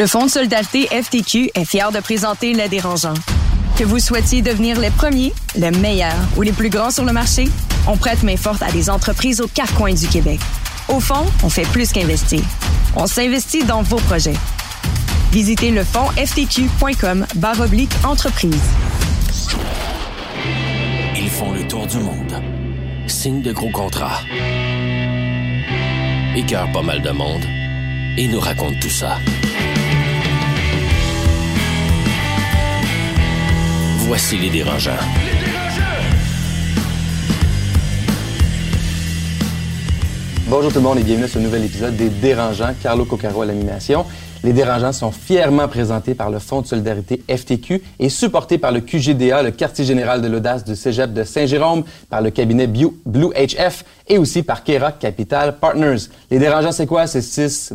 Le Fonds de solidarité FTQ est fier de présenter Les Dérangeants. Que vous souhaitiez devenir les premiers, les meilleurs ou les plus grands sur le marché, on prête main forte à des entreprises aux quatre coins du Québec. Au fond, on fait plus qu'investir. On s'investit dans vos projets. Visitez le fonds ftq.com oblique entreprise. Ils font le tour du monde. Signent de gros contrats. Écœurent pas mal de monde. Et nous racontent tout ça. Voici les dérangeants. Bonjour tout le monde et bienvenue à ce nouvel épisode des Dérangeants. Carlo Coccaro à l'animation. Les Dérangeants sont fièrement présentés par le Fonds de solidarité FTQ et supportés par le QGDA, le quartier général de l'audace du Cégep de Saint-Jérôme, par le cabinet Blue HF et aussi par Kera Capital Partners. Les Dérangeants, c'est quoi? C'est six,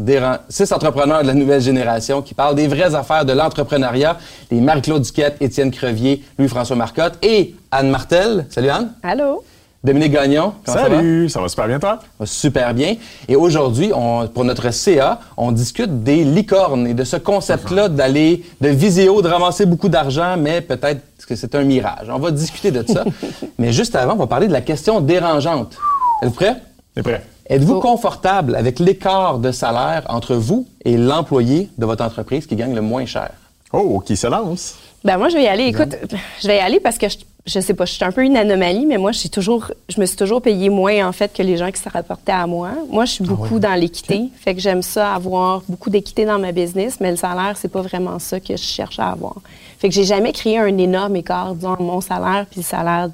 entrepreneurs de la nouvelle génération qui parlent des vraies affaires de l'entrepreneuriat. Les Marie-Claude Duquette, Étienne Crevier, Louis-François Marcotte et Anne Martel. Salut Anne. Allô? Dominique Gagnon. Salut, ça va? super bien toi? Super bien. Et aujourd'hui, pour notre CA, on discute des licornes et de ce concept-là d'aller de viséo, de ramasser beaucoup d'argent, mais peut-être que c'est un mirage. On va discuter de ça. mais juste avant, on va parler de la question dérangeante. Êtes-vous prêt? est prêt. Êtes-vous confortable avec l'écart de salaire entre vous et l'employé de votre entreprise qui gagne le moins cher? Oh, qui se lance? Ben moi, je vais y aller. Écoute, je vais y aller parce que je je sais pas, je suis un peu une anomalie, mais moi, je, toujours, je me suis toujours payé moins, en fait, que les gens qui se rapportaient à moi. Moi, je suis ah beaucoup dans l'équité. Fait que j'aime ça, avoir beaucoup d'équité dans ma business, mais le salaire, c'est pas vraiment ça que je cherche à avoir. Fait que j'ai jamais créé un énorme écart, disons, mon salaire puis le salaire,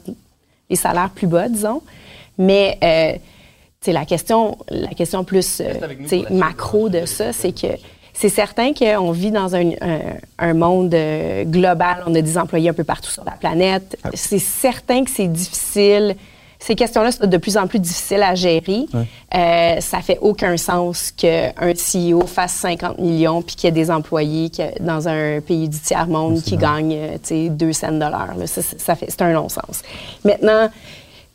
les salaires plus bas, disons. Mais, euh, tu la question, la question plus, euh, macro de ça, c'est que c'est certain qu'on vit dans un, monde euh, global. On a des employés un peu partout sur la planète. C'est certain que c'est difficile. Ces questions-là sont de plus en plus difficiles à gérer. Euh, ça fait aucun sens qu'un CEO fasse 50 millions puis qu'il y ait des employés dans un pays du tiers-monde qui gagnent 2 cents de l'heure. Ça, ça fait, c'est un non-sens. Maintenant,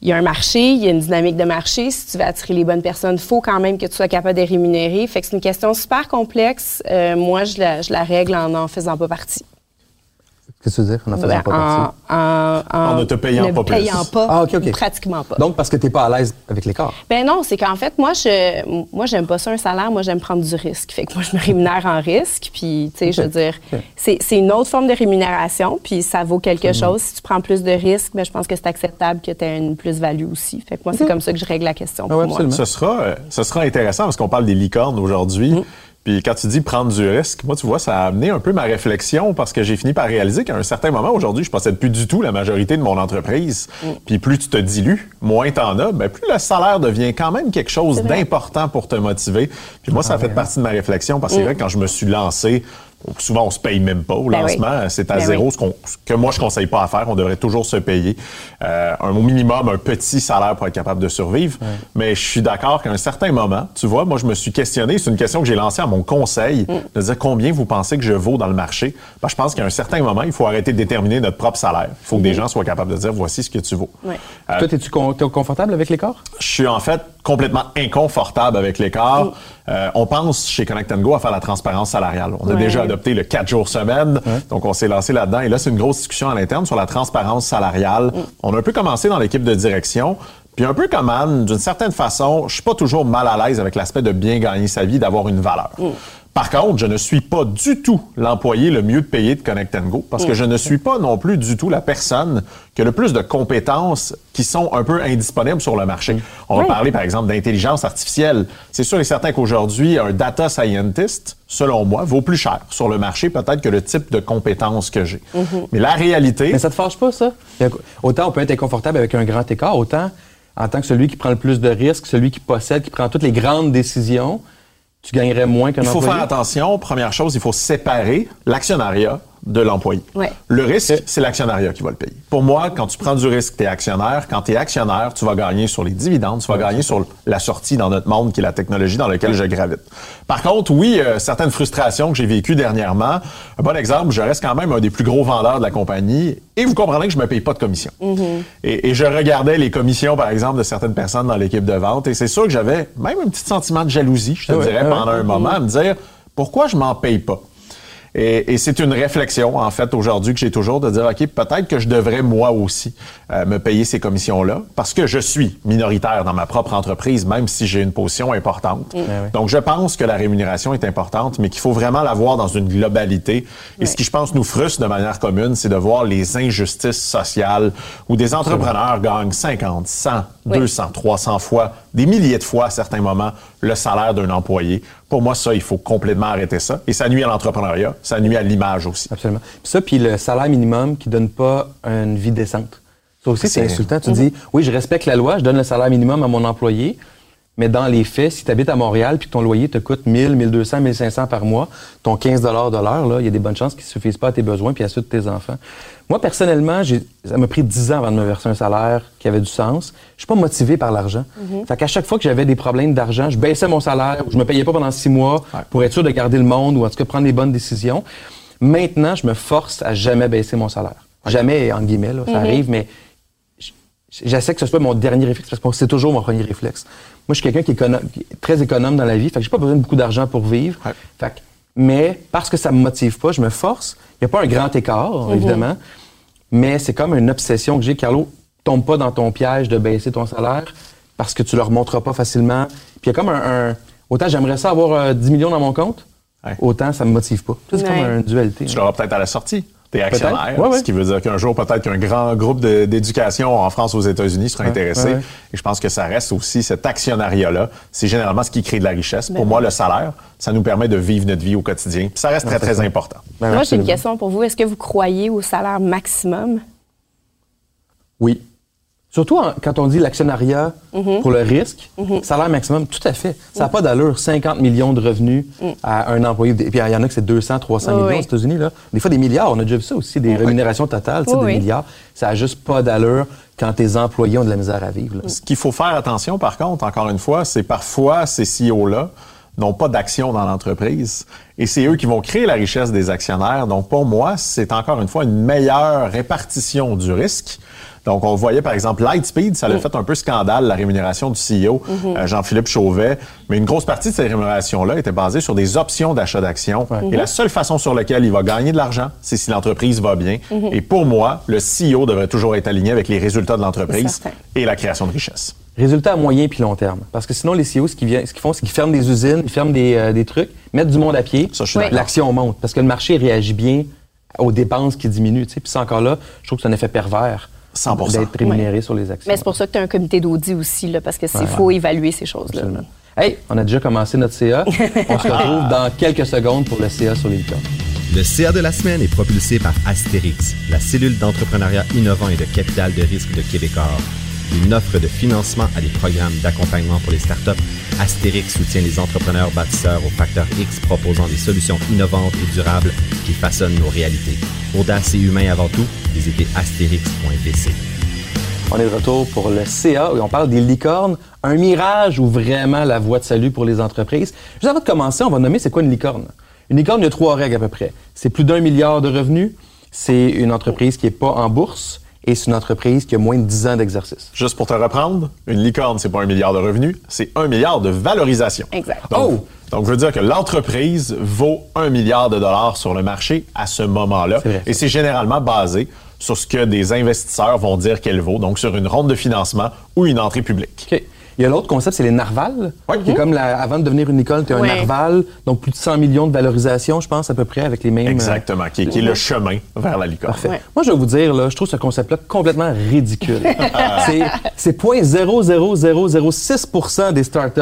il y a un marché, il y a une dynamique de marché. Si tu veux attirer les bonnes personnes, faut quand même que tu sois capable de rémunérer. Fait que c'est une question super complexe. Euh, moi, je la, je la règle en n'en faisant pas partie. Qu'est-ce que tu veux dire? En en faisant ben, pas partie? En, ne te payant pas plus. payant pas. Ah, OK, OK. Pratiquement pas. Donc, parce que tu n'es pas à l'aise avec l'écart? Ben non, c'est qu'en fait, moi, je moi, j'aime pas ça un salaire. Moi, j'aime prendre du risque. Fait que moi, je me rémunère en risque. Puis, tu sais, je veux dire, c'est une autre forme de rémunération. Puis, ça vaut quelque mhm. chose. Si tu prends plus de risques, ben, je pense que c'est acceptable que tu aies une plus-value aussi. Fait que moi, c'est mhm. comme ça que je règle la question. Ah pour moi. Ce sera, euh, ce sera intéressant parce qu'on parle des licornes aujourd'hui. Mhm. Puis quand tu dis prendre du risque, moi, tu vois, ça a amené un peu ma réflexion parce que j'ai fini par réaliser qu'à un certain moment, aujourd'hui, je possède plus du tout la majorité de mon entreprise. Mm. Puis plus tu te dilues, moins t'en as, ben plus le salaire devient quand même quelque chose d'important pour te motiver. Puis moi, ça a fait partie de ma réflexion parce que c'est mm. vrai que quand je me suis lancé, Souvent, on se paye même pas au ben lancement. C'est à ben zéro, ce, que moi, je conseille pas à faire. On devrait toujours se payer euh, un, au minimum un petit salaire pour être capable de survivre. Mais je suis d'accord qu'à un certain moment, tu vois, moi, je me suis questionné. C'est une question que j'ai lancée à mon conseil, mm. de dire combien vous pensez que je vaux dans le marché. Ben, je pense qu'à un certain moment, il faut arrêter de déterminer notre propre salaire. Il faut que des mm. gens soient capables de dire voici ce que tu vaux. Euh, Toi, es-tu confortable avec l'écart? Je suis en fait complètement inconfortable avec l'écart. Euh, on pense chez Connect Go à faire la transparence salariale. On a déjà adopté le 4 jours semaine, donc on s'est lancé là-dedans. Et là, c'est une grosse discussion à l'interne sur la transparence salariale. Mm. On a un peu commencé dans l'équipe de direction. Puis un peu comme Anne, d'une certaine façon, je suis pas toujours mal à l'aise avec l'aspect de bien gagner sa vie, d'avoir une valeur. Mm. Par contre, je ne suis pas du tout l'employé le mieux payé de Connect Go parce que je ne suis pas non plus du tout la personne qui a le plus de compétences qui sont un peu indisponibles sur le marché. On va parler par exemple d'intelligence artificielle. C'est sûr et certain qu'aujourd'hui, un data scientist, selon moi, vaut plus cher sur le marché peut-être que le type de compétences que j'ai. Mm-hmm. Mais la réalité... Mais ça te fâche pas, ça? Autant on peut être inconfortable avec un grand écart, autant en tant que celui qui prend le plus de risques, celui qui possède, qui prend toutes les grandes décisions, tu gagnerais moins qu'un employé? Il faut faire attention. Première chose, il faut séparer l'actionnariat de l'employé. Le risque, c'est l'actionnariat qui va le payer. Pour moi, quand tu prends du risque, tu es actionnaire. Quand tu es actionnaire, tu vas gagner sur les dividendes, tu vas gagner sur la sortie dans notre monde qui est la technologie dans laquelle je gravite. Par contre, oui, euh, certaines frustrations que j'ai vécues dernièrement. Un bon exemple, je reste quand même un des plus gros vendeurs de la compagnie et vous comprenez que je me paye pas de commission. Mm-hmm. et, je regardais les commissions, par exemple, de certaines personnes dans l'équipe de vente et c'est sûr que j'avais même un petit sentiment de jalousie, je te dirais, pendant un moment, à me dire pourquoi je m'en paye pas? Et, et c'est une réflexion, en fait, aujourd'hui que j'ai toujours de dire, OK, peut-être que je devrais moi aussi euh, me payer ces commissions-là parce que je suis minoritaire dans ma propre entreprise, même si j'ai une position importante. oui. Donc, je pense que la rémunération est importante, mais qu'il faut vraiment la voir dans une globalité. Et ce qui, je pense, nous frustre de manière commune, c'est de voir les injustices sociales où des entrepreneurs gagnent 50, 100, Oui. 200, 300 fois, des milliers de fois à certains moments, le salaire d'un employé. Pour moi, ça, il faut complètement arrêter ça. Et ça nuit à l'entrepreneuriat, ça nuit à l'image aussi. Absolument. Puis ça, puis le salaire minimum qui donne pas une vie décente. Ça aussi, c'est C'est- insultant. Tu dis, oui, je respecte la loi, je donne le salaire minimum à mon employé, mais dans les faits, si tu habites à Montréal puis que ton loyer te coûte 1000, 1200, 1500 par mois, ton 15 de l'heure, là, il y a des bonnes chances qu'ils ne suffisent pas à tes besoins puis à ceux de tes enfants. Moi, personnellement, j'ai- ça m'a pris 10 ans avant de me verser un salaire qui avait du sens. Je suis pas motivé par l'argent. Fait qu'à chaque fois que j'avais des problèmes d'argent, je baissais mon salaire ou je me payais pas pendant six mois pour être sûr de garder le monde ou en tout cas prendre les bonnes décisions. Maintenant, je me force à jamais baisser mon salaire. Jamais, en guillemets, là, ça arrive, mais j'essaie que ce soit mon dernier réflexe parce que c'est toujours mon premier réflexe. Moi, je suis quelqu'un qui, est écono- qui est très économe dans la vie, fait que j'ai pas besoin de beaucoup d'argent pour vivre. Ouais. Fait que- mais parce que ça me motive pas, je me force. Il n'y a pas un grand écart, évidemment, mais c'est comme une obsession que j'ai. Carlo, tombe pas dans ton piège de baisser ton salaire parce que tu le remonteras pas facilement. Puis il y a comme un, un- autant j'aimerais ça avoir euh, 10 millions dans mon compte, Ouais. autant ça me motive pas. C'est Ouais. comme une dualité. Tu l'auras peut-être à la sortie. T'es actionnaire, Ouais, ouais. ce qui veut dire qu'un jour, peut-être qu'un grand groupe de- d'éducation en France, aux États-Unis sera intéressé. ouais, ouais. Et je pense que ça reste aussi cet actionnariat-là. C'est généralement ce qui crée de la richesse. Ben Pour moi, le salaire, ça nous permet de vivre notre vie au quotidien. Puis ça reste très, très important. Ben, Moi, j'ai une question pour vous. Est-ce que vous croyez au salaire maximum? Oui. Surtout en- quand on dit l'actionnariat Mhm. pour le risque, salaire maximum, tout à fait. Ça n'a pas d'allure, 50 millions de revenus à un employé. Puis il y en a que c'est 200, 300 Mm. Oui, millions oui. aux États-Unis. Là. Des fois, des milliards. On a déjà vu ça aussi, des rémunérations totales, Oui, des oui. milliards. Ça n'a juste pas d'allure quand tes employés ont de la misère à vivre. là. Ce qu'il faut faire attention, par contre, encore une fois, c'est parfois ces CEO-là n'ont pas d'action dans l'entreprise et c'est eux qui vont créer la richesse des actionnaires. Donc, pour moi, c'est encore une fois une meilleure répartition du risque. Donc, on voyait par exemple Lightspeed, ça l'a fait un peu scandale, la rémunération du CEO, euh, Jean-Philippe Chauvet. Mais une grosse partie de cette rémunération-là était basée sur des options d'achat d'actions. Et la seule façon sur laquelle il va gagner de l'argent, c'est si l'entreprise va bien. Et pour moi, le CEO devrait toujours être aligné avec les résultats de l'entreprise et la création de richesse. Résultat à moyen puis long terme. Parce que sinon, les CEO, ce qu'ils viennent- ce qu'ils font, c'est qu'ils ferment des usines, ils ferment des, euh, des trucs, mettent du monde à pied. Ça, je suis Oui. d'accord. L'action monte. Parce que le marché réagit bien aux dépenses qui diminuent. Puis ça, encore là, je trouve que c'est un effet pervers 100%. d'être rémunéré sur les actions. Mais c'est pour ça que tu as un comité d'audit aussi, là, parce que c'est Ouais. faut évaluer ces choses-là. Hey, on a déjà commencé notre CA. On se retrouve dans quelques secondes pour le CA sur les licornes. Le CA de la semaine est propulsé par Astérix, la cellule d'entrepreneuriat innovant et de capital de risque de Québecor. Une offre de financement à des programmes d'accompagnement pour les startups. Astérix soutient les entrepreneurs bâtisseurs au facteur X proposant des solutions innovantes et durables qui façonnent nos réalités. Audace et humain avant tout, visitez astérix.vc. On est de retour pour le CA et on parle des licornes. Un mirage ou vraiment la voie de salut pour les entreprises? Juste avant de commencer, on va nommer c'est quoi une licorne. Une licorne, il y a trois règles à peu près. C'est plus d'un milliard de revenus, c'est une entreprise qui n'est pas en bourse et c'est une entreprise qui a moins de 10 ans d'exercice. Juste pour te reprendre, une licorne, c'est pas un milliard de revenus, c'est un milliard de valorisation. Exact. Donc, Oh! donc, je veux dire que l'entreprise vaut un milliard de dollars sur le marché à ce moment-là. Et c'est généralement basé sur ce que des investisseurs vont dire qu'elle vaut, donc sur une ronde de financement ou une entrée publique. OK. Il y a l'autre concept, c'est les narvals. Ouais. Qui est comme la- avant de devenir une licorne, tu as un narval, donc plus de 100 millions de valorisation, je pense, à peu près, avec les mêmes. Exactement, qui, est- qui est le chemin vers la licorne. Parfait. Ouais. Moi, je vais vous dire, là, je trouve ce concept-là complètement ridicule. c'est, c'est 0,00006 des startups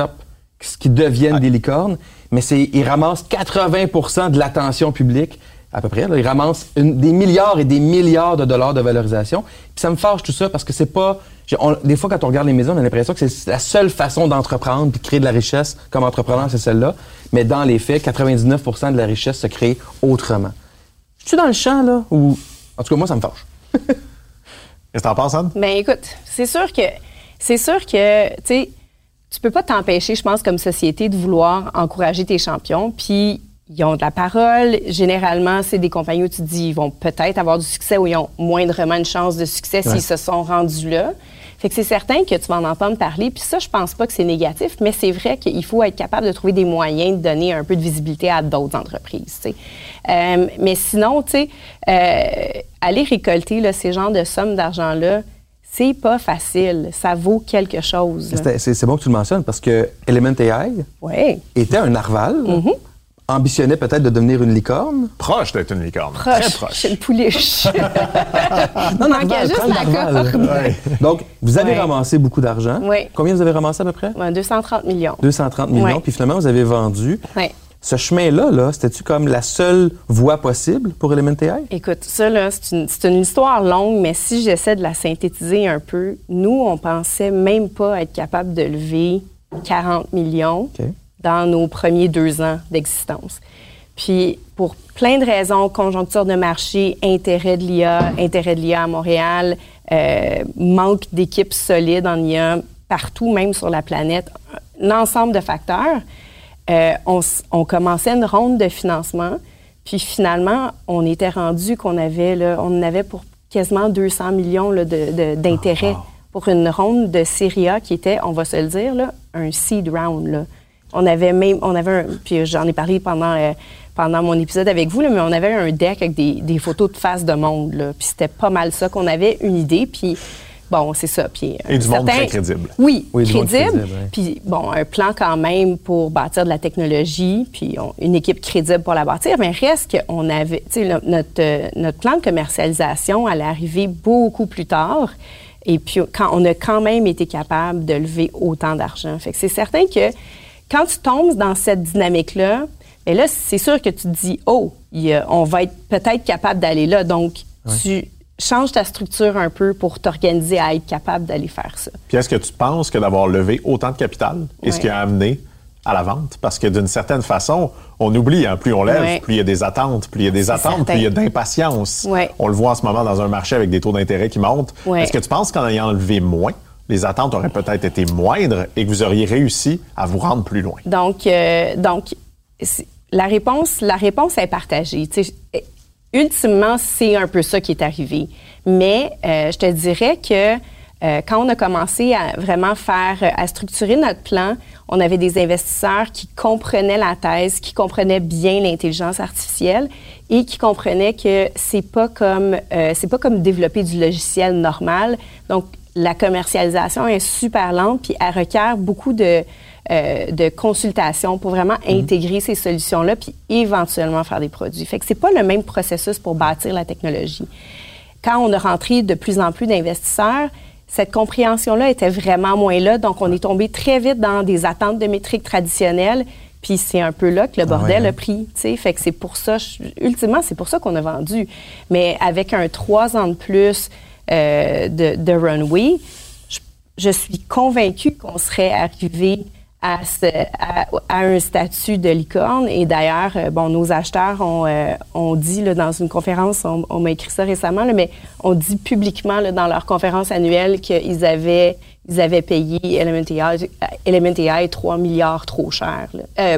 qui- qui deviennent des licornes, mais c'est, ils ramassent 80% de l'attention publique, à peu près. là. Ils ramassent une- des milliards et des milliards de dollars de valorisation. Puis ça me fâche tout ça parce que c'est pas... on- des fois, quand on regarde les maisons, on a l'impression que c'est la seule façon d'entreprendre puis de créer de la richesse comme entrepreneur, c'est celle-là. Mais dans les faits, 99% de la richesse se crée autrement. Je suis dans le champ, là, ou... En tout cas, moi, ça me fâche. Qu'est-ce que t'en penses, Anne? Ben écoute, c'est sûr que c'est sûr que tu sais, tu peux pas t'empêcher, je pense, comme société, de vouloir encourager tes champions. Puis ils ont de la parole. Généralement, c'est des compagnies où tu te dis ils vont peut-être avoir du succès ou ils ont moindrement une chance de succès s'ils se sont rendus là. Fait que c'est certain que tu vas en entendre parler. Puis ça, je pense pas que c'est négatif, mais c'est vrai qu'il faut être capable de trouver des moyens de donner un peu de visibilité à d'autres entreprises. Euh, mais sinon, tu sais, euh, aller récolter là, ces genres de sommes d'argent-là, c'est pas facile. Ça vaut quelque chose. C'est bon que tu le mentionnes parce que Element AI ouais. était un narval. Mm-hmm ambitionnait peut-être de devenir une licorne? Proche d'être une licorne. Proche. Très proche. C'est une pouliche. non, non, juste la Donc, vous avez ramassé beaucoup d'argent. Oui. Combien vous avez ramassé à peu près? 230 millions. 230 millions. Puis finalement, vous avez vendu. Oui. Ce chemin-là, -là, c'était-tu comme la seule voie possible pour Element AI? Écoute, ça, là, c'est une, une, histoire longue, mais si j'essaie de la synthétiser un peu, nous, on pensait même pas être capable de lever 40 millions. OK dans nos premiers deux ans d'existence. Puis, pour plein de raisons, conjoncture de marché, intérêt de l'IA, intérêt de l'IA à Montréal, euh, manque d'équipes solides en IA partout, même sur la planète, un ensemble de facteurs, euh, on, on, commençait une ronde de financement. Puis finalement, on était rendu qu'on avait, là, on avait pour quasiment 200 millions d'intérêt ah, pour une ronde de Série A qui était, on va se le dire, là, un seed round. Là. On avait même, on avait un, puis j'en ai parlé pendant, euh, pendant mon épisode avec vous, là, mais on avait un deck avec des, des photos de face de monde, là, puis c'était pas mal ça qu'on avait une idée, puis bon, c'est ça. Puis, Et du monde très crédible. Oui, crédible. Puis, bon, un plan quand même pour bâtir de la technologie, puis une équipe crédible pour la bâtir. Mais reste qu'on avait, tu sais, notre, notre plan de commercialisation allait arriver beaucoup plus tard. Et puis, quand on a quand même été capable de lever autant d'argent. Fait que c'est certain que quand tu tombes dans cette dynamique-là, mais ben là, c'est sûr que tu te dis, oh, on va être peut-être capable d'aller là. Donc, tu changes ta structure un peu pour t'organiser à être capable d'aller faire ça. Puis est-ce que tu penses que d'avoir levé autant de capital est ce qui a amené à la vente? Parce que d'une certaine façon, on oublie, hein, plus on lève, plus il y a des attentes, plus il y a des attentes, plus il y a d'impatience. On le voit en ce moment dans un marché avec des taux d'intérêt qui montent. Est-ce que tu penses qu'en ayant levé moins, les attentes auraient peut-être été moindres et que vous auriez réussi à vous rendre plus loin? Donc, euh, donc la, réponse, la réponse est partagée. ultimement, c'est un peu ça qui est arrivé. Mais euh, je te dirais que euh, quand on a commencé à vraiment faire, à structurer notre plan, on avait des investisseurs qui comprenaient la thèse, qui comprenaient bien l'intelligence artificielle et qui comprenaient que c'est pas comme c'est pas comme développer du logiciel normal. Donc la commercialisation est super lente, puis elle requiert beaucoup de, euh, de consultation pour vraiment mhm. intégrer ces solutions-là, puis éventuellement faire des produits. Fait que c'est pas le même processus pour bâtir la technologie. Quand on a rentré de plus en plus d'investisseurs, cette compréhension-là était vraiment moins là, donc on est tombé très vite dans des attentes de métriques traditionnelles, puis c'est un peu là que le ah bordel a pris, tu sais. Fait que c'est pour ça, ultimement, c'est pour ça qu'on a vendu. Mais avec un trois ans de plus, euh, de, Runway, je, suis convaincue qu'on serait arrivé à, un statut de licorne. Et d'ailleurs, euh, bon, nos acheteurs ont, euh, dit dans une conférence, on, m'a écrit ça récemment, mais on dit publiquement dans leur conférence annuelle qu'ils avaient ils avaient payé Element 3 milliards trop cher.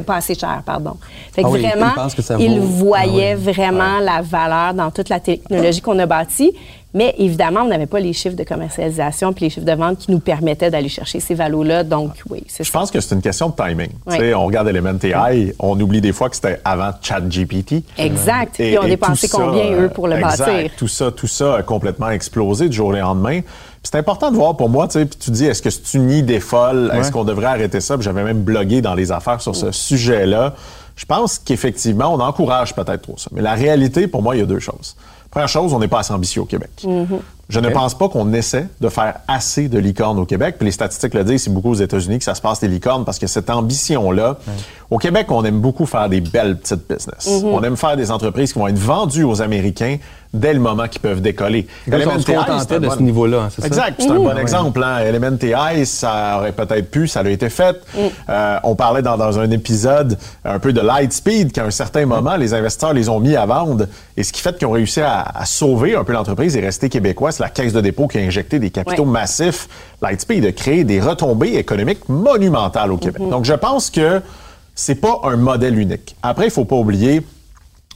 pas assez cher, pardon. Fait que ah vraiment, ils, voyaient ah vraiment la valeur dans toute la technologie qu'on a bâtie. Mais évidemment, on n'avait pas les chiffres de commercialisation puis les chiffres de vente qui nous permettaient d'aller chercher ces valos-là. Donc, oui, c'est Je pense que c'est une question de timing. On regarde Element AI, on oublie des fois que c'était avant ChatGPT. Exact. Et, puis on dépensé combien, eux, pour le exact. bâtir? Tout ça, tout ça a complètement explosé du jour au lendemain. C'est important de voir pour moi, tu sais, puis tu dis, est-ce que c'est une idée folle? Est-ce qu'on devrait arrêter ça? J'avais même blogué dans les affaires sur ce sujet-là. Je pense qu'effectivement, on encourage peut-être trop ça. Mais la réalité, pour moi, il y a deux choses. Première chose, on n'est pas assez ambitieux au Québec. Mm-hmm. Je ne pense pas qu'on essaie de faire assez de licornes au Québec. Puis les statistiques le disent, c'est beaucoup aux États-Unis que ça se passe des licornes parce que cette ambition-là, au Québec, on aime beaucoup faire des belles petites business. Mm-hmm. On aime faire des entreprises qui vont être vendues aux Américains dès le moment qu'ils peuvent décoller. Elementai, c'est de ce niveau-là, c'est ça? Exact, c'est un bon exemple. Hein. Elementai, ça aurait peut-être pu, ça a été fait. Mm. Euh, on parlait dans, un épisode un peu de Lightspeed qu'à un certain moment, les investisseurs les ont mis à vendre. Et ce qui fait qu'ils ont réussi à, sauver un peu l'entreprise et rester québécois, c'est la caisse de dépôt qui a injecté des capitaux massifs. Lightspeed a créé des retombées économiques monumentales au Québec. Mm-hmm. Donc, je pense que c'est pas un modèle unique. Après, il faut pas oublier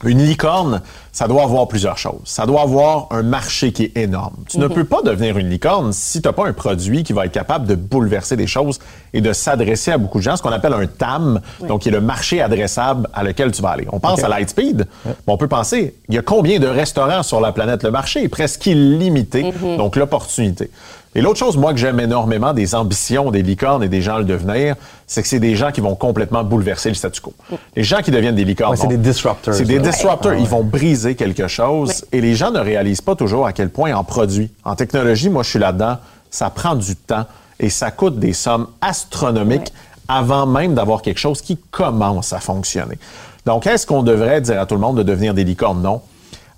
Une licorne, ça doit avoir plusieurs choses. Ça doit avoir un marché qui est énorme. Tu ne peux pas devenir une licorne si tu n'as pas un produit qui va être capable de bouleverser des choses et de s'adresser à beaucoup de gens, ce qu'on appelle un TAM, donc qui est le marché adressable à lequel tu vas aller. On pense à Lightspeed, mais on peut penser, il y a combien de restaurants sur la planète? Le marché est presque illimité, donc l'opportunité. Et l'autre chose, moi, que j'aime énormément des ambitions des licornes et des gens à le devenir, c'est que c'est des gens qui vont complètement bouleverser le statu quo. Les gens qui deviennent des licornes. Ouais, c'est des disruptors, C'est des disruptors. Ils vont briser quelque chose. Et les gens ne réalisent pas toujours à quel point en produit. En technologie, moi, je suis là-dedans. Ça prend du temps et ça coûte des sommes astronomiques avant même d'avoir quelque chose qui commence à fonctionner. Donc, est-ce qu'on devrait dire à tout le monde de devenir des licornes? Non.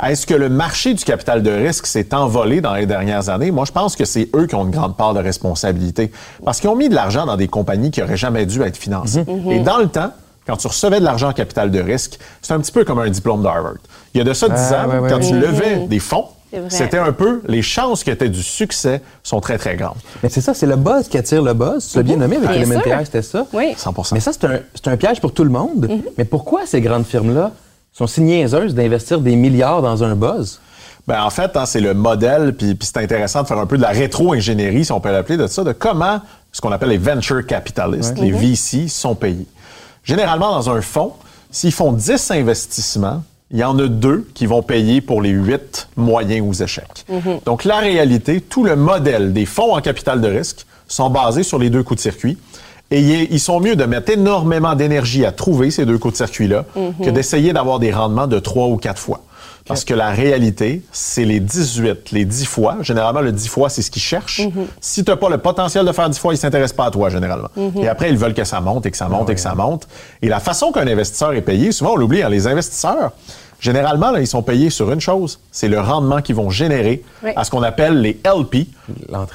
Est-ce que le marché du capital de risque s'est envolé dans les dernières années? Moi, je pense que c'est eux qui ont une grande part de responsabilité. Parce qu'ils ont mis de l'argent dans des compagnies qui auraient jamais dû être financées. Et dans le temps, quand tu recevais de l'argent en capital de risque, c'est un petit peu comme un diplôme d'Harvard. Il y a de ça 10 ans, ouais, ouais, quand tu levais des fonds, c'était un peu, les chances que tu aies du succès sont très, très grandes. Mais c'est ça, c'est le buzz qui attire le buzz. Tu l'as bien nommé avec Bien sûr. c'était ça. Oui. 100 Mais ça, c'est un, c'est un piège pour tout le monde. Mais pourquoi ces grandes firmes-là sont si niaiseuses d'investir des milliards dans un buzz? Ben, en fait, hein, c'est le modèle, puis, c'est intéressant de faire un peu de la rétro-ingénierie, si on peut l'appeler de ça, de comment ce qu'on appelle les venture capitalists, les VC, sont payés. Généralement, dans un fonds, s'ils font 10 investissements, il y en a deux qui vont payer pour les 8 moyens aux échecs. Donc, la réalité, tout le modèle des fonds en capital de risque sont basés sur les deux coups de circuit. Et ils sont mieux de mettre énormément d'énergie à trouver ces deux coups de circuit-là que d'essayer d'avoir des rendements de trois ou quatre fois. Parce que la réalité, c'est les 18, les 10 fois. Généralement, le 10 fois, c'est ce qu'ils cherchent. Si tu n'as pas le potentiel de faire 10 fois, ils ne s'intéressent pas à toi, généralement. Et après, ils veulent que ça monte et que ça monte et que ça monte. Et la façon qu'un investisseur est payé, souvent, on l'oublie, hein, les investisseurs, généralement, là, ils sont payés sur une chose, c'est le rendement qu'ils vont générer Oui. à ce qu'on appelle les LP.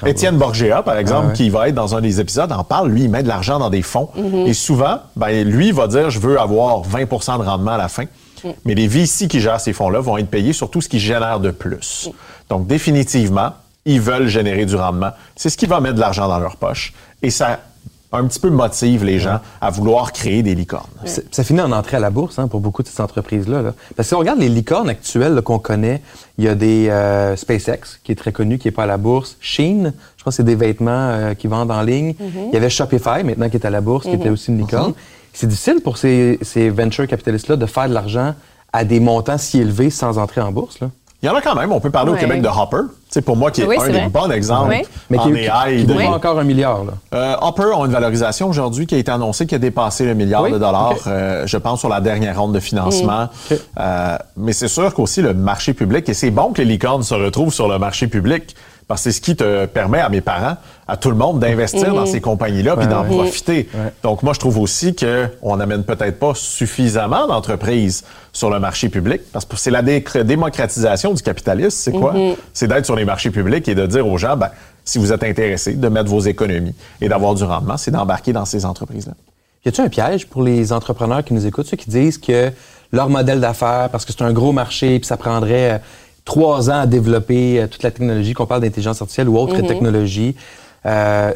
Étienne Borgea, par exemple, Ah ouais. qui va être dans un des épisodes, en parle, lui, il met de l'argent dans des fonds. Mhm. Et souvent, ben, lui va dire, je veux avoir 20% de rendement à la fin. Mm. Mais les VC qui gèrent ces fonds-là vont être payés sur tout ce qui génère de plus. Mm. Donc, définitivement, ils veulent générer du rendement. C'est ce qui va mettre de l'argent dans leur poche. Et ça un petit peu motive les gens à vouloir créer des licornes. C'est- Ça finit en entrée à la bourse hein, pour beaucoup de ces entreprises-là. là. Parce que si on regarde les licornes actuelles là, qu'on connaît, il y a des euh, SpaceX, qui est très connu, qui n'est pas à la bourse. Shein, je crois que c'est des vêtements euh, qui vendent en ligne. Il y avait Shopify, maintenant, qui est à la bourse, qui était aussi une licorne. C'est difficile pour ces, ces venture capitalistes-là de faire de l'argent à des montants si élevés sans entrer en bourse. Là. Il y en a quand même. On peut parler au. Québec de Hopper. C'est pour moi qui est Oui, un c'est des vrai. bons exemples Oui. Mais en qui, AI. qui, de- encore un milliard. Là. Euh, Hopper ont une valorisation aujourd'hui qui a été annoncée qui a dépassé le milliard Oui, de dollars, euh, je pense, sur la dernière ronde de financement. Ok. Euh, mais c'est sûr qu'aussi le marché public, et c'est bon que les licornes se retrouvent sur le marché public, parce que c'est ce qui te permet à mes parents, à tout le monde, d'investir dans ces compagnies-là puis d'en ouais. profiter. Ouais. Donc moi, je trouve aussi qu'on n'amène peut-être pas suffisamment d'entreprises sur le marché public, parce que c'est la dé- démocratisation du capitalisme, c'est quoi? C'est d'être sur les marchés publics et de dire aux gens, ben, si vous êtes intéressés de mettre vos économies et d'avoir du rendement, c'est d'embarquer dans ces entreprises-là. Y a-t-il un piège pour les entrepreneurs qui nous écoutent, ceux qui disent que leur modèle d'affaires, parce que c'est un gros marché, puis ça prendrait euh, trois ans à développer euh, toute la technologie, qu'on parle d'intelligence artificielle ou autre technologie, euh,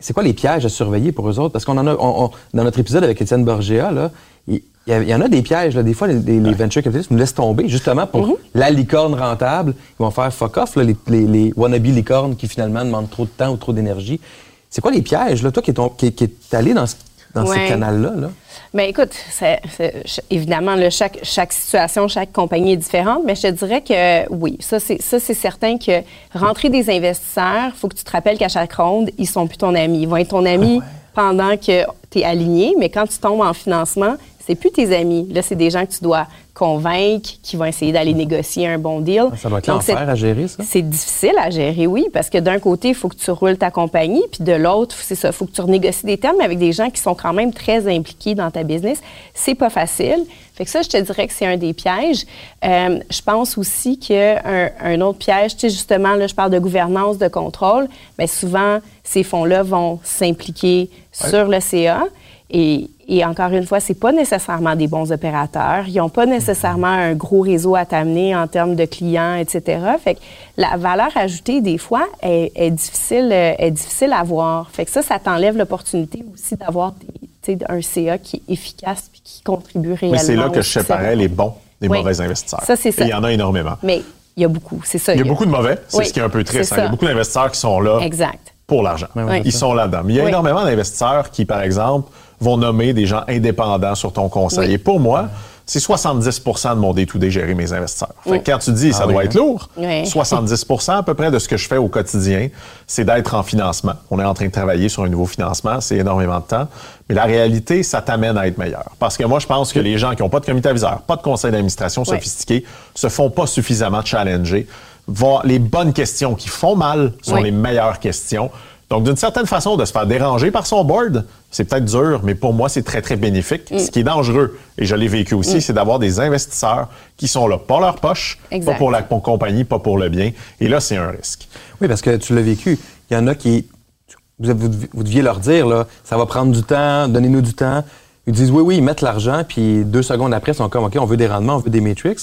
c'est quoi les pièges à surveiller pour eux autres? Parce qu'on en a, on- on- dans notre épisode avec Étienne Borgea, là, il il y, en a des pièges. Là. Des fois, les, venture capitalistes nous laissent tomber justement pour la licorne rentable. Ils vont faire fuck off, là, les, les, les wannabe licornes qui finalement demandent trop de temps ou trop d'énergie. C'est quoi les pièges, là, toi qui es, ton- qui, qui est allé dans, ce, dans Ouais. ces canals-là? Là? Bien, écoute, c'est- évidemment, là, chaque, chaque situation, chaque compagnie est différente, mais je te dirais que oui, ça, c'est ça, c'est certain que rentrer des investisseurs, il faut que tu te rappelles qu'à chaque ronde, ils sont plus ton ami. Ils vont être ton ami pendant que tu es aligné, mais quand tu tombes en financement, c'est plus tes amis. Là, c'est des gens que tu dois convaincre, qui vont essayer d'aller négocier un bon deal. Ça doit être l'enfer à gérer, ça. c'est difficile à gérer, oui, parce que d'un côté, il faut que tu roules ta compagnie, puis de l'autre, c'est ça, il faut que tu renégocies des termes avec des gens qui sont quand même très impliqués dans ta business. C'est pas facile. Fait que ça, je te dirais que c'est un des pièges. Euh, je pense aussi qu'un un autre piège, tu sais, justement, là, je parle de gouvernance, de contrôle, mais souvent, ces fonds-là vont s'impliquer sur le CA. Et, et encore une fois, c'est pas nécessairement des bons opérateurs. Ils n'ont pas nécessairement un gros réseau à t'amener en termes de clients, etc. Fait que la valeur ajoutée, des fois, est, est difficile, euh, est difficile à voir. Fait que ça, ça t'enlève l'opportunité aussi d'avoir un CA qui est efficace puis qui contribue réellement. Mais c'est là que je séparais les bons des Oui. mauvais investisseurs. Ça, c'est ça. Et il y en a énormément. Mais il y a beaucoup, c'est ça. Il y a beaucoup de mauvais, c'est Oui, ce qui est un peu triste. hein. Il y a beaucoup d'investisseurs qui sont là Exact. Pour l'argent. oui. Ils sont là-dedans. Mais il y a Oui. énormément d'investisseurs qui, par exemple, vont nommer des gens indépendants sur ton conseil. Oui. Et pour moi, c'est 70% de mon day-to-day gérer mes investisseurs. Fait que quand tu dis ça doit oui, être lourd, Oui. 70 à peu près de ce que je fais au quotidien, c'est d'être en financement. On est en train de travailler sur un nouveau financement, c'est énormément de temps. Mais la réalité, ça t'amène à être meilleur. Parce que moi, je pense que les gens qui n'ont pas de comité aviseur, pas de conseil d'administration sophistiqué, se font pas suffisamment challenger. Vont- les bonnes questions qui font mal sont Oui. les meilleures questions. Donc, d'une certaine façon, de se faire déranger par son board, c'est peut-être dur, mais pour moi, c'est très, très bénéfique. Mm. Ce qui est dangereux, et je l'ai vécu aussi, c'est d'avoir des investisseurs qui sont là pour leur poche, Exact. pas pour la compagnie, pas pour le bien. Et là, c'est un risque. Oui, parce que tu l'as vécu. Il y en a qui. Vous, vous, vous deviez leur dire, là, ça va prendre du temps, donnez-nous du temps. Ils disent oui, oui, ils mettent l'argent, puis deux secondes après, ils sont comme, OK, on veut des rendements, on veut des matrix.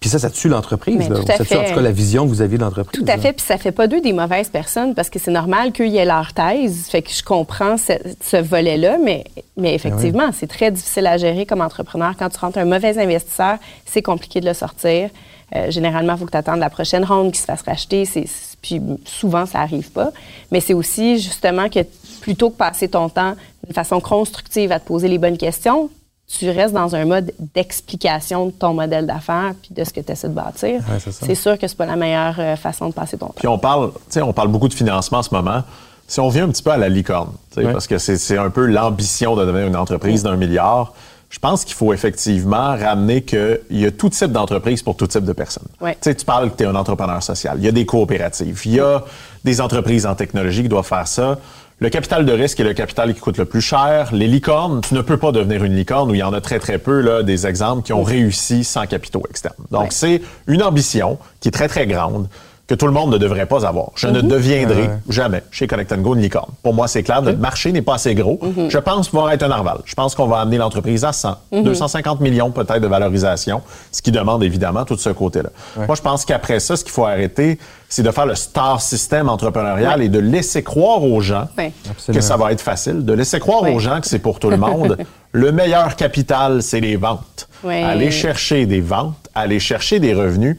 Puis ça, ça tue l'entreprise. Ça tue en tout cas la vision que vous aviez de l'entreprise. Tout à là. fait, puis ça fait pas d'eux des mauvaises personnes parce que c'est normal qu'ils aient leur thèse. Fait que je comprends ce, ce volet-là, mais, mais effectivement, c'est très difficile à gérer comme entrepreneur. Quand tu rentres un mauvais investisseur, c'est compliqué de le sortir. Euh, généralement, il faut que tu attendes la prochaine ronde qui se fasse racheter. C'est, puis souvent, ça arrive pas. Mais c'est aussi justement que plutôt que passer ton temps d'une façon constructive à te poser les bonnes questions, tu restes dans un mode d'explication de ton modèle d'affaires puis de ce que tu essaies de bâtir. Ouais, c'est sûr que c'est pas la meilleure euh, façon de passer ton temps. Puis on parle, tu sais, on parle beaucoup de financement en ce moment. Si on vient un petit peu à la licorne, tu sais, Ouais. parce que c'est c'est un peu l'ambition de devenir une entreprise d'un milliard, je pense qu'il faut effectivement ramener qu'il y a tout type d'entreprise pour tout type de personnes. Ouais. Tu sais, tu parles que tu es un entrepreneur social. Il y a des coopératives. Il y a des entreprises en technologie qui doivent faire ça. Le capital de risque est le capital qui coûte le plus cher. Les licornes, tu ne peux pas devenir une licorne où il y en a très, très peu, là, des exemples qui ont réussi sans capitaux externes. Donc, Ouais. c'est une ambition qui est très, très grande que tout le monde ne devrait pas avoir. Je Mhm. ne deviendrai Ouais, ouais. jamais chez Connect Go une licorne. Pour moi, c'est clair, notre marché n'est pas assez gros. Mhm. Je pense pouvoir être un narval. Je pense qu'on va amener l'entreprise à 100, Mhm. 250 millions peut-être de valorisation, ce qui demande évidemment tout ce côté-là. Moi, je pense qu'après ça, ce qu'il faut arrêter, c'est de faire le star système entrepreneurial et de laisser croire aux gens Ouais. Que ça va être facile, de laisser croire Ouais. aux gens que c'est pour tout le monde. le meilleur capital, c'est les ventes. Ouais. Aller chercher des ventes, aller chercher des revenus.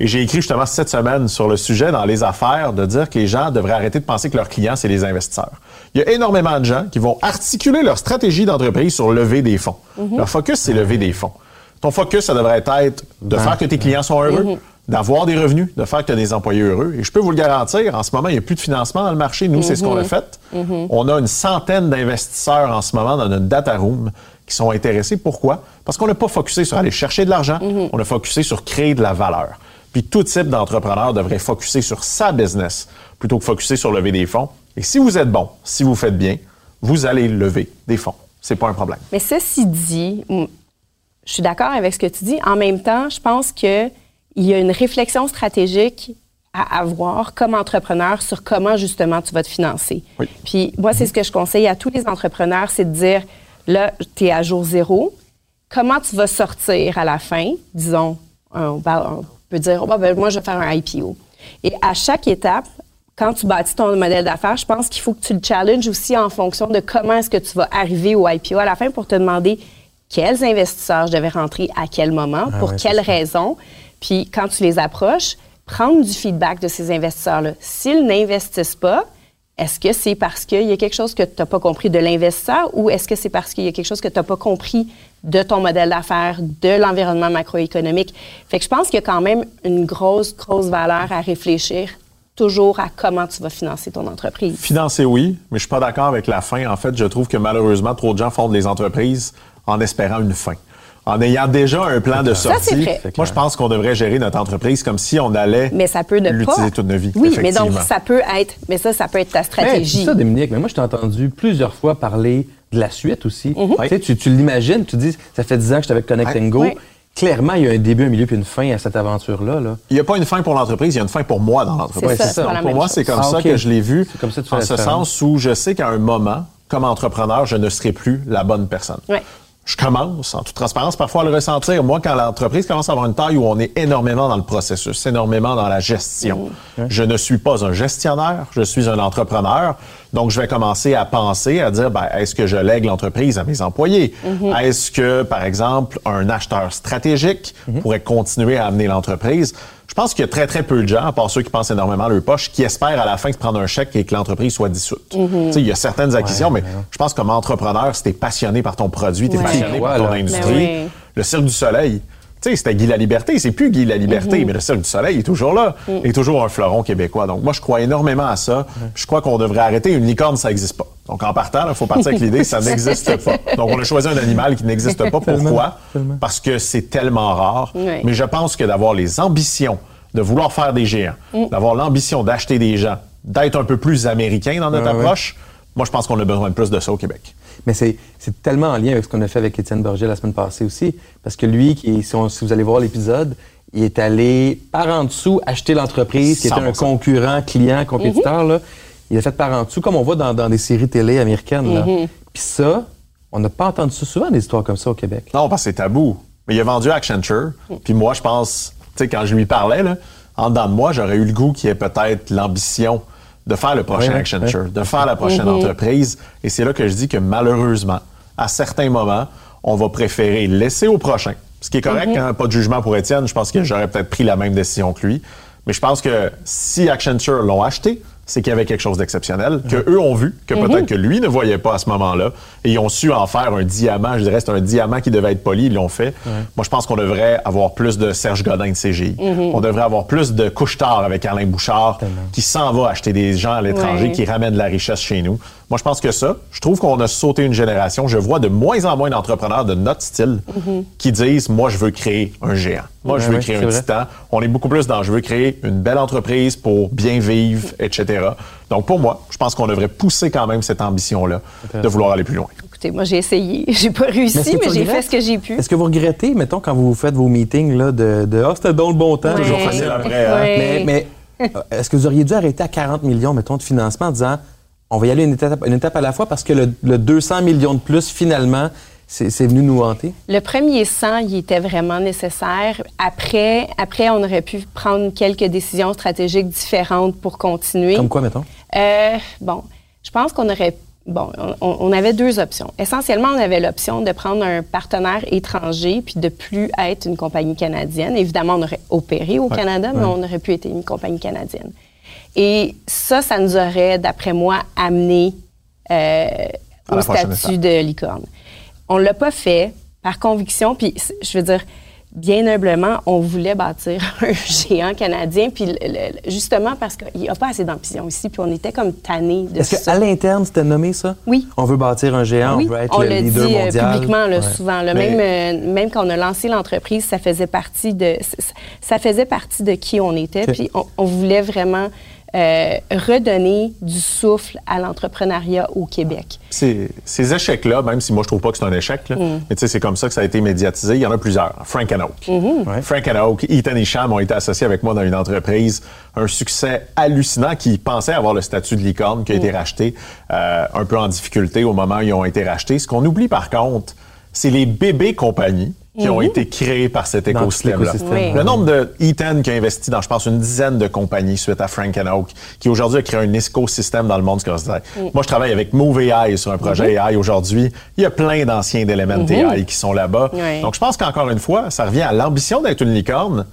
Et j'ai écrit justement cette semaine sur le sujet dans les affaires de dire que les gens devraient arrêter de penser que leurs clients, c'est les investisseurs. Il y a énormément de gens qui vont articuler leur stratégie d'entreprise sur lever des fonds. Leur focus, c'est lever des fonds. Ton focus, ça devrait être de faire que tes clients sont heureux, d'avoir des revenus, de faire que tu as des employés heureux. Et je peux vous le garantir, en ce moment, il n'y a plus de financement dans le marché. Nous, c'est ce qu'on a fait. On a une centaine d'investisseurs en ce moment dans notre data room qui sont intéressés. Pourquoi? Parce qu'on n'a pas focusé sur aller chercher de l'argent, on a focusé sur créer de la valeur. Puis tout type d'entrepreneur devrait focuser sur sa business plutôt que focuser sur lever des fonds. Et si vous êtes bon, si vous faites bien, vous allez lever des fonds. C'est pas un problème. Mais ceci dit, je suis d'accord avec ce que tu dis. En même temps, je pense qu'il y a une réflexion stratégique à avoir comme entrepreneur sur comment justement tu vas te financer. Oui. Puis moi, c'est ce que je conseille à tous les entrepreneurs, c'est de dire, là, tu es à jour zéro, comment tu vas sortir à la fin, disons, on, parle- on peut dire, oh, ben, moi, je vais faire un IPO. Et à chaque étape, quand tu bâtis ton modèle d'affaires, je pense qu'il faut que tu le challenges aussi en fonction de comment est-ce que tu vas arriver au IPO à la fin pour te demander quels investisseurs je devais rentrer à quel moment, pour ouais, quelles raisons. Puis quand tu les approches, prendre du feedback de ces investisseurs-là. S'ils n'investissent pas, est-ce que c'est parce qu'il y a quelque chose que tu n'as pas compris de l'investisseur ou est-ce que c'est parce qu'il y a quelque chose que tu n'as pas compris de ton modèle d'affaires, de l'environnement macroéconomique? Fait que je pense qu'il y a quand même une grosse, grosse valeur à réfléchir toujours à comment tu vas financer ton entreprise. Financer, oui, mais je suis pas d'accord avec la fin. En fait, je trouve que malheureusement, trop de gens fondent des entreprises en espérant une fin. En ayant déjà un plan de Ça, c'est sortie, vrai. moi, je pense qu'on devrait gérer notre entreprise comme si on allait Mais ça peut ne pas. l'utiliser toute notre vie. Oui, mais donc ça peut être, mais ça, ça peut être ta Mais stratégie. c'est ça, Dominique. Mais moi, je t'ai entendu plusieurs fois parler de la suite aussi. Mhm. Tu sais, Tu, tu l'imagines, tu dis, ça fait 10 ans que je suis avec Connect. Go. Clairement, il y a un début, un milieu puis une fin à cette aventure-là. Là. Il n'y a pas une fin pour l'entreprise, il y a une fin pour moi dans l'entreprise. C'est ça, pour moi, chose. c'est comme Ah, ça que je l'ai vu. C'est comme ça que tu fais en ce sens où je sais qu'à un moment, comme entrepreneur, je ne serai plus la bonne personne. Je commence, en toute transparence, parfois à le ressentir. Moi, quand l'entreprise commence à avoir une taille où on est énormément dans le processus, énormément dans la gestion, je ne suis pas un gestionnaire, je suis un entrepreneur. Donc, je vais commencer à penser, à dire, ben, est-ce que je lègue l'entreprise à mes employés? Est-ce que, par exemple, un acheteur stratégique pourrait continuer à amener l'entreprise? Je pense qu'il y a très, très peu de gens, à part ceux qui pensent énormément à leur poche, qui espèrent à la fin de prendre un chèque et que l'entreprise soit dissoute. Tu sais, Il y a certaines acquisitions, mais je pense que comme entrepreneur, si t'es passionné par ton produit, t'es Ouais. passionné par ton industrie, Ben le Cirque du Soleil, tu sais, c'était Guy la Liberté, c'est plus Guy la Liberté, mais le Cirque du Soleil est toujours là, est toujours un fleuron québécois. Donc moi, je crois énormément à ça. Je crois qu'on devrait arrêter. Une licorne, ça n'existe pas. Donc en partant, il faut partir avec l'idée, ça n'existe pas. Donc on a choisi un animal qui n'existe pas. Pourquoi? Parce que c'est tellement rare. Oui. Mais je pense que d'avoir les ambitions de vouloir faire des géants, d'avoir l'ambition d'acheter des gens, d'être un peu plus américain dans notre ouais. Moi, je pense qu'on a besoin de plus de ça au Québec. Mais c'est c'est tellement en lien avec ce qu'on a fait avec Étienne Berger la semaine passée aussi. Parce que lui, qui, si, on- si vous allez voir l'épisode, il est allé par en dessous acheter l'entreprise, qui était un 100%. concurrent, client, compétiteur. là. Il a fait par en dessous, comme on voit dans, dans des séries télé américaines. là. Puis ça, on n'a pas entendu ça souvent, des histoires comme ça au Québec. Non, parce que c'est tabou. Mais il a vendu à Accenture. Puis moi, je pense, tu sais, quand je lui parlais, là, en dedans de moi, j'aurais eu le goût qu'il ait peut-être l'ambition de faire le prochain Accenture, de faire la prochaine entreprise. Et c'est là que je dis que malheureusement, à certains moments, on va préférer laisser au prochain. Ce qui est correct, hein, pas de jugement pour Étienne. Je pense que j'aurais peut-être pris la même décision que lui. Mais je pense que si Accenture l'ont acheté, c'est qu'il y avait quelque chose d'exceptionnel, que eux ont vu, que peut-être que lui ne voyait pas à ce moment-là, et ils ont su en faire un diamant. Je dirais c'est un diamant qui devait être poli, ils l'ont fait. Moi, je pense qu'on devrait avoir plus de Serge Godin de CGI. On devrait avoir plus de couche-tard avec Alain Bouchard, qui s'en va acheter des gens à l'étranger, Ouais. qui ramènent de la richesse chez nous. Moi, je pense que ça, je trouve qu'on a sauté une génération. Je vois de moins en moins d'entrepreneurs de notre style qui disent, moi, je veux créer un géant. Moi, je Ouais, veux créer un vrai. titan. On est beaucoup plus dans, je veux créer une belle entreprise pour bien vivre, etc. Donc, pour moi, je pense qu'on devrait pousser quand même cette ambition-là de vouloir aller plus loin. Écoutez, moi, j'ai essayé. J'ai pas réussi, mais j'ai fait ce que j'ai pu. Est-ce que vous regrettez, mettons, quand vous faites vos meetings là, de, de Ah, c'était donc le bon temps. Ouais. Toujours facile après, hein? Ouais. Mais, mais euh, est-ce que vous auriez dû arrêter à 40 millions, mettons, de financement en disant on va y aller une étape, une étape à la fois parce que le, le 200 millions de plus, finalement, c'est venu nous hanter? Le premier 100, il était vraiment nécessaire. Après, après, on aurait pu prendre quelques décisions stratégiques différentes pour continuer. Comme quoi, mettons? Euh, bon, je pense qu'on aurait. Bon, on, on avait deux options. Essentiellement, on avait l'option de prendre un partenaire étranger puis de plus être une compagnie canadienne. Évidemment, on aurait opéré au Canada, mais on aurait pu être une compagnie canadienne. Et ça, ça nous aurait, d'après moi, amené euh, au statut étape. de licorne. On l'a pas fait par conviction, puis je veux dire, bien humblement, on voulait bâtir un géant canadien, puis le- le- justement parce qu'il n'y a pas assez d'ambition ici, puis on était comme tannés de Est-ce qu'à l'interne, c'était nommé ça? Oui. On veut bâtir un géant, oui, on veut être on le leader dit euh, mondial. publiquement là, Ouais. souvent. là. Mais- Même, euh, même quand on a lancé l'entreprise, ça faisait partie de ça- faisait partie de qui on était. Puis on, on voulait vraiment euh, redonner du souffle à l'entrepreneuriat au Québec. Ces, ces échecs-là, même si moi je trouve pas que c'est un échec, là, Mm. mais tu sais, c'est comme ça que ça a été médiatisé. Il y en a plusieurs. Frank and Oak. Mm-hmm. Ouais. Frank and Oak, Ethan Hicham ont été associés avec moi dans une entreprise. Un succès hallucinant qui pensait avoir le statut de licorne qui a Mm. été racheté euh, un peu en difficulté au moment où ils ont été rachetés. Ce qu'on oublie par contre, c'est les bébés compagnies qui ont été créées par cet écosystème-là. Oui. Le nombre de Ethan qui a investi dans, je pense, une dizaine de compagnies suite à Frank and Oak, qui aujourd'hui a créé un écosystème dans le monde scolaire. Moi, je travaille avec Move AI sur un projet AI aujourd'hui. Il y a plein d'anciens d'Element AI qui sont là-bas. Oui. Donc, je pense qu'encore une fois, ça revient à l'ambition d'être une licorne.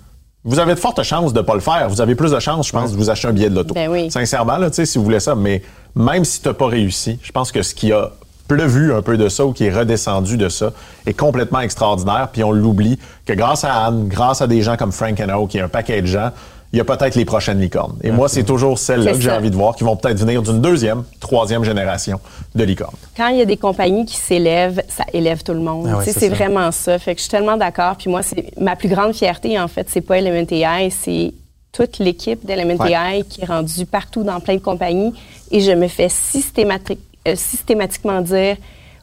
Vous avez de fortes chances de pas le faire. Vous avez plus de chances, je pense, de vous acheter un billet de loto. Ben oui. Sincèrement, là, tu sais, si vous voulez ça, mais même si tu n'as pas réussi, je pense que ce qui a pleuvu un peu de ça ou qui est redescendu de ça est complètement extraordinaire. Puis on l'oublie que grâce à Anne, grâce à des gens comme Frank and Oak, qui est un paquet de gens, il y a peut-être les prochaines licornes. Et moi, c'est toujours celles-là que j'ai envie de voir qui vont peut-être venir d'une deuxième, troisième génération de licornes. Quand il y a des compagnies qui s'élèvent, ça élève tout le monde. Ah ouais, c'est vraiment ça. Fait que je suis tellement d'accord. Puis moi, c'est ma plus grande fierté, en fait, c'est pas Element AI, c'est toute l'équipe d'Element Ouais. AI qui est rendue partout dans plein de compagnies. Et je me fais systématique- systématiquement dire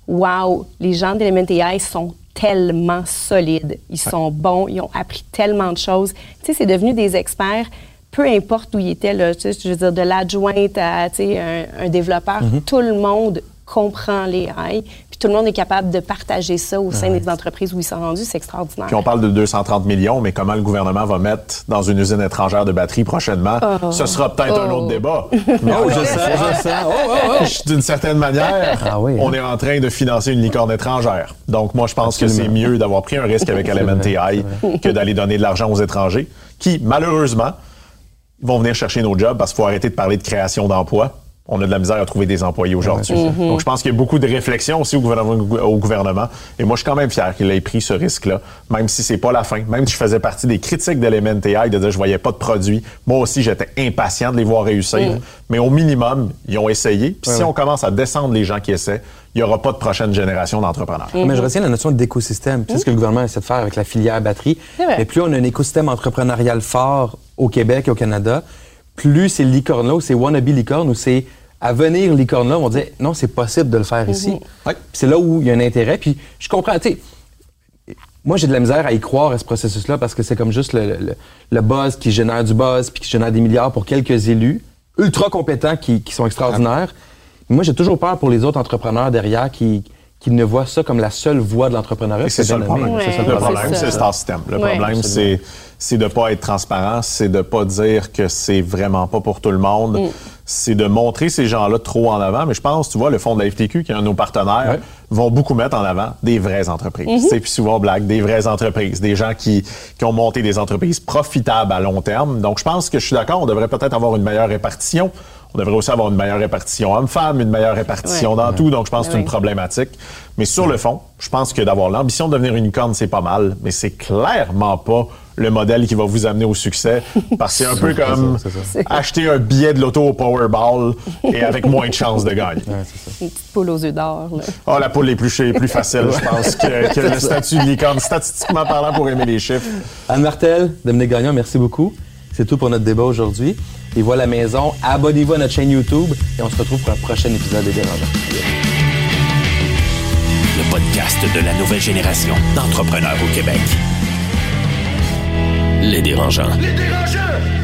Wow, les gens d'Element AI sont tellement solides. Ils sont bons, ils ont appris tellement de choses. Tu sais, c'est devenu des experts peu importe où ils étaient, là, tu sais, je veux dire, de l'adjointe à tu sais, un, un développeur, tout le monde comprend les AI, puis tout le monde est capable de partager ça au sein des entreprises où ils sont rendus, c'est extraordinaire. Puis on parle de 230 millions, mais comment le gouvernement va mettre dans une usine étrangère de batterie prochainement, Oh. ce sera peut-être un Oh. autre débat. Oh, je sais, je sais. Oh, oh, oh. D'une certaine manière, Ah oui, on hein? est en train de financer une licorne étrangère. Donc moi, je pense que c'est mieux d'avoir pris un risque avec LMNTI que d'aller donner de l'argent aux étrangers, qui, malheureusement, vont venir chercher nos jobs parce qu'il faut arrêter de parler de création d'emplois. On a de la misère à trouver des employés aujourd'hui. Donc, je pense qu'il y a beaucoup de réflexion aussi au gouvernement, au gouvernement. Et moi, je suis quand même fier qu'il ait pris ce risque-là, même si c'est pas la fin. Même si je faisais partie des critiques de l'MNTI, de dire je voyais pas de produits. Moi aussi, j'étais impatient de les voir réussir. Mais au minimum, ils ont essayé. Puis si on commence à descendre les gens qui essaient, il n'y aura pas de prochaine génération d'entrepreneurs. Mais je retiens la notion d'écosystème. C'est ce que le gouvernement essaie de faire avec la filière batterie. Et plus on a un écosystème entrepreneurial fort au Québec et au Canada, plus ces licornes-là, ou ces wannabe licornes, ou ces à venir licornes-là, on dit non, c'est possible de le faire ici. Ouais. Puis C'est là où il y a un intérêt. Puis je comprends, tu sais, moi, j'ai de la misère à y croire à ce processus-là parce que c'est comme juste le, le- le buzz qui génère du buzz puis qui génère des milliards pour quelques élus ultra compétents qui, qui sont extraordinaires. Moi, j'ai toujours peur pour les autres entrepreneurs derrière qui, qui ne voient ça comme la seule voie de l'entrepreneuriat. C'est ça le problème. Ouais, C'est ça le problème, c'est system. Le Ouais. problème, c'est c'est de pas être transparent, c'est de pas dire que c'est vraiment pas pour tout le monde, Mm. c'est de montrer ces gens-là trop en avant. Mais je pense, tu vois, le fonds de la FTQ, qui est un de nos partenaires, vont beaucoup mettre en avant des vraies entreprises. Mm-hmm. C'est puis souvent blague, des vraies entreprises, des gens qui, qui ont monté des entreprises profitables à long terme. Donc, je pense que je suis d'accord, on devrait peut-être avoir une meilleure répartition. On devrait aussi avoir une meilleure répartition homme-femme, une meilleure répartition Ouais. dans tout. Donc, je pense que c'est une problématique. Mais sur le fond, je pense que d'avoir l'ambition de devenir une licorne, c'est pas mal, mais c'est clairement pas le modèle qui va vous amener au succès. Parce que c'est un peu comme acheter un billet de l'auto au Powerball et avec moins de chances de gagner. Une petite poule aux yeux d'or. Ah, la poule est plus, est plus facile, je pense, que, que le statut de licorne, statistiquement parlant, pour aimer les chiffres. Anne Martel, Dominique Gagnon, merci beaucoup. C'est tout pour notre débat aujourd'hui. Et voilà la maison. Abonnez-vous à notre chaîne YouTube et on se retrouve pour un prochain épisode des Dérangeants. Le podcast de la nouvelle génération d'entrepreneurs au Québec. Les dérangeants. Les dérangeants!